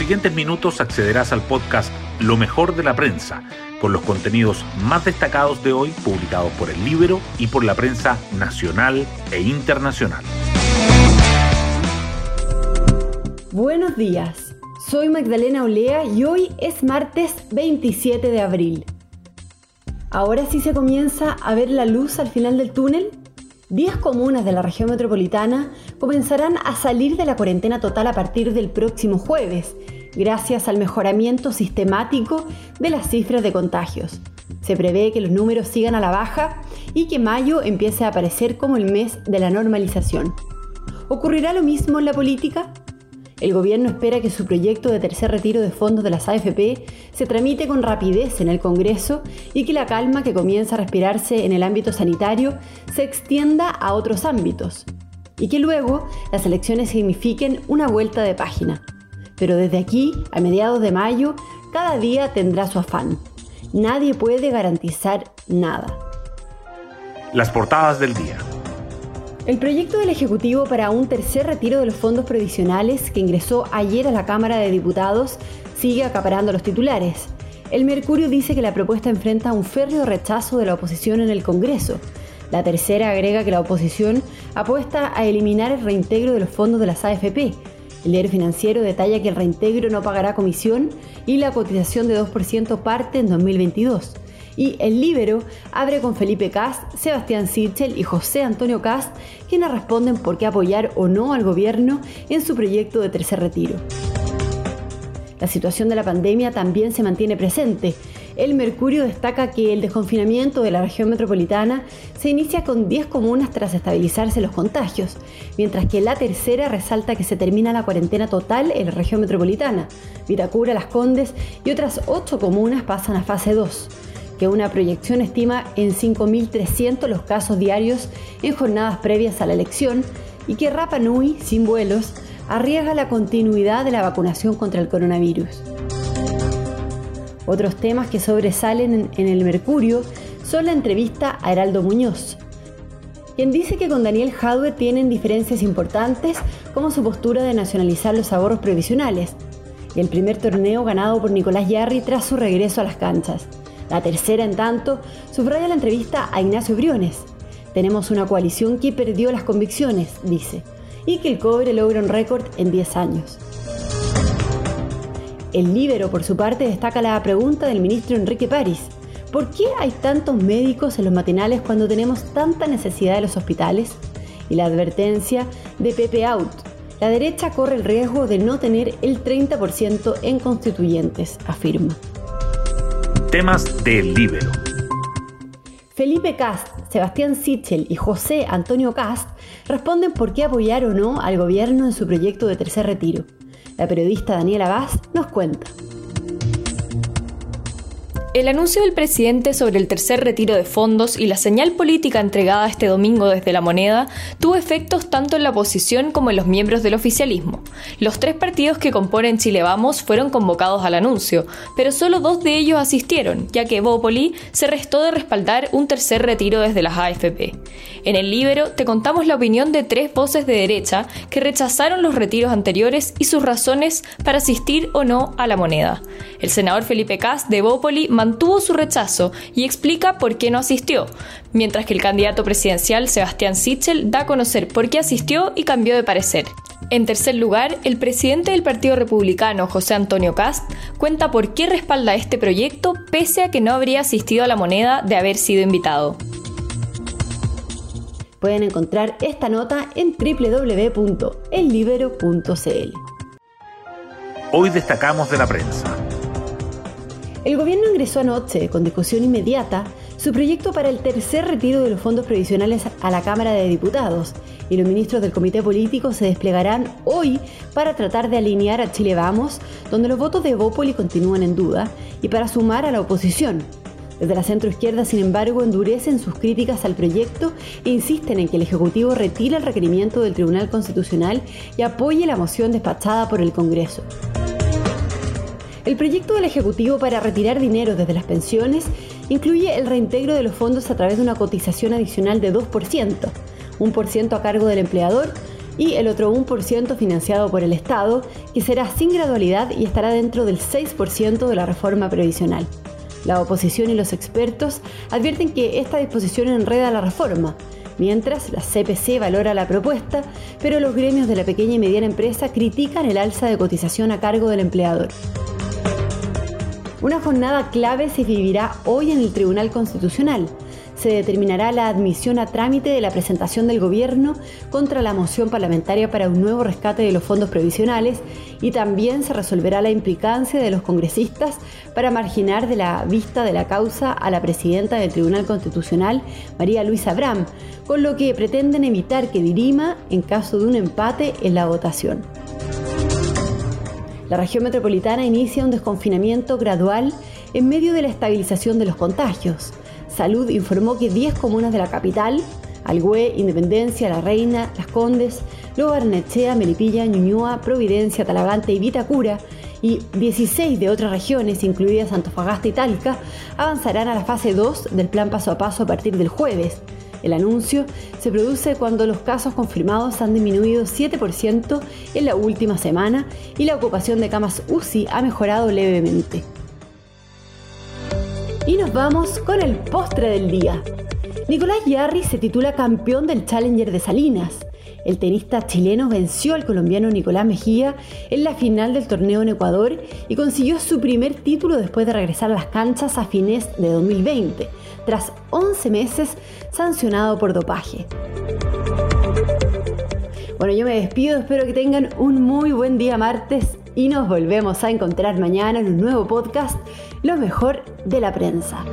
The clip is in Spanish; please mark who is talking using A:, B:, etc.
A: siguientes minutos accederás al podcast Lo mejor de la prensa, con los contenidos más destacados de hoy publicados por el Libro y por la prensa nacional e internacional.
B: Buenos días, soy Magdalena Olea y hoy es martes 27 de abril. ¿Ahora sí se comienza a ver la luz al final del túnel? 10 comunas de la región metropolitana comenzarán a salir de la cuarentena total a partir del próximo jueves, gracias al mejoramiento sistemático de las cifras de contagios. Se prevé que los números sigan a la baja y que mayo empiece a aparecer como el mes de la normalización. ¿Ocurrirá lo mismo en la política? El gobierno espera que su proyecto de tercer retiro de fondos de las AFP se tramite con rapidez en el Congreso y que la calma que comienza a respirarse en el ámbito sanitario se extienda a otros ámbitos. Y que luego las elecciones signifiquen una vuelta de página. Pero desde aquí, a mediados de mayo, cada día tendrá su afán. Nadie puede garantizar nada.
A: Las portadas del día.
B: El proyecto del Ejecutivo para un tercer retiro de los fondos provisionales que ingresó ayer a la Cámara de Diputados sigue acaparando los titulares. El Mercurio dice que la propuesta enfrenta un férreo rechazo de la oposición en el Congreso. La tercera agrega que la oposición apuesta a eliminar el reintegro de los fondos de las AFP. El diario financiero detalla que el reintegro no pagará comisión y la cotización de 2% parte en 2022 y El Libero abre con Felipe Cast, Sebastián Sichel y José Antonio Cast, quienes responden por qué apoyar o no al gobierno en su proyecto de tercer retiro. La situación de la pandemia también se mantiene presente. El Mercurio destaca que el desconfinamiento de la región metropolitana se inicia con 10 comunas tras estabilizarse los contagios, mientras que la tercera resalta que se termina la cuarentena total en la región metropolitana. Vitacura, Las Condes y otras 8 comunas pasan a fase 2 que una proyección estima en 5.300 los casos diarios en jornadas previas a la elección y que Rapa Nui, sin vuelos, arriesga la continuidad de la vacunación contra el coronavirus. Otros temas que sobresalen en el Mercurio son la entrevista a Heraldo Muñoz, quien dice que con Daniel Jadwe tienen diferencias importantes como su postura de nacionalizar los ahorros previsionales y el primer torneo ganado por Nicolás Yarri tras su regreso a las canchas. La tercera, en tanto, subraya la entrevista a Ignacio Briones. Tenemos una coalición que perdió las convicciones, dice, y que el cobre logra un récord en 10 años. El Libero, por su parte, destaca la pregunta del ministro Enrique París. ¿Por qué hay tantos médicos en los matinales cuando tenemos tanta necesidad de los hospitales? Y la advertencia de Pepe Out. La derecha corre el riesgo de no tener el 30% en constituyentes, afirma.
A: Temas del Libero.
B: Felipe Cast, Sebastián Sichel y José Antonio Cast responden por qué apoyar o no al gobierno en su proyecto de tercer retiro. La periodista Daniela Vaz nos cuenta.
C: El anuncio del presidente sobre el tercer retiro de fondos y la señal política entregada este domingo desde la moneda tuvo efectos tanto en la oposición como en los miembros del oficialismo. Los tres partidos que componen Chile Vamos fueron convocados al anuncio, pero solo dos de ellos asistieron, ya que Bópoli se restó de respaldar un tercer retiro desde las AFP. En el Libero te contamos la opinión de tres voces de derecha que rechazaron los retiros anteriores y sus razones para asistir o no a la moneda. El senador Felipe Cas de Bópoli mantuvo su rechazo y explica por qué no asistió, mientras que el candidato presidencial Sebastián Sichel da a conocer por qué asistió y cambió de parecer. En tercer lugar, el presidente del Partido Republicano, José Antonio Cast, cuenta por qué respalda este proyecto pese a que no habría asistido a la moneda de haber sido invitado.
B: Pueden encontrar esta nota en www.ellibero.cl.
A: Hoy destacamos de la prensa.
B: El gobierno ingresó anoche, con discusión inmediata, su proyecto para el tercer retiro de los fondos previsionales a la Cámara de Diputados y los ministros del Comité Político se desplegarán hoy para tratar de alinear a Chile Vamos, donde los votos de Bópoli continúan en duda, y para sumar a la oposición. Desde la centroizquierda, sin embargo, endurecen sus críticas al proyecto e insisten en que el Ejecutivo retire el requerimiento del Tribunal Constitucional y apoye la moción despachada por el Congreso. El proyecto del Ejecutivo para retirar dinero desde las pensiones incluye el reintegro de los fondos a través de una cotización adicional de 2%, 1% a cargo del empleador y el otro 1% financiado por el Estado, que será sin gradualidad y estará dentro del 6% de la reforma previsional. La oposición y los expertos advierten que esta disposición enreda la reforma, mientras la CPC valora la propuesta, pero los gremios de la pequeña y mediana empresa critican el alza de cotización a cargo del empleador. Una jornada clave se vivirá hoy en el Tribunal Constitucional. Se determinará la admisión a trámite de la presentación del Gobierno contra la moción parlamentaria para un nuevo rescate de los fondos previsionales y también se resolverá la implicancia de los congresistas para marginar de la vista de la causa a la presidenta del Tribunal Constitucional, María Luisa Abram, con lo que pretenden evitar que dirima en caso de un empate en la votación. La región metropolitana inicia un desconfinamiento gradual en medio de la estabilización de los contagios. Salud informó que 10 comunas de la capital, Algüe, Independencia, La Reina, Las Condes, Lobo Barnechea, Melipilla, Ñuñoa, Providencia, Talagante y Vitacura, y 16 de otras regiones, incluidas Antofagasta y Talca, avanzarán a la fase 2 del plan paso a paso a partir del jueves. El anuncio se produce cuando los casos confirmados han disminuido 7% en la última semana y la ocupación de camas UCI ha mejorado levemente. Y nos vamos con el postre del día. Nicolás Yarri se titula campeón del Challenger de Salinas. El tenista chileno venció al colombiano Nicolás Mejía en la final del torneo en Ecuador y consiguió su primer título después de regresar a las canchas a fines de 2020, tras 11 meses sancionado por dopaje. Bueno, yo me despido, espero que tengan un muy buen día martes y nos volvemos a encontrar mañana en un nuevo podcast, Lo mejor de la prensa.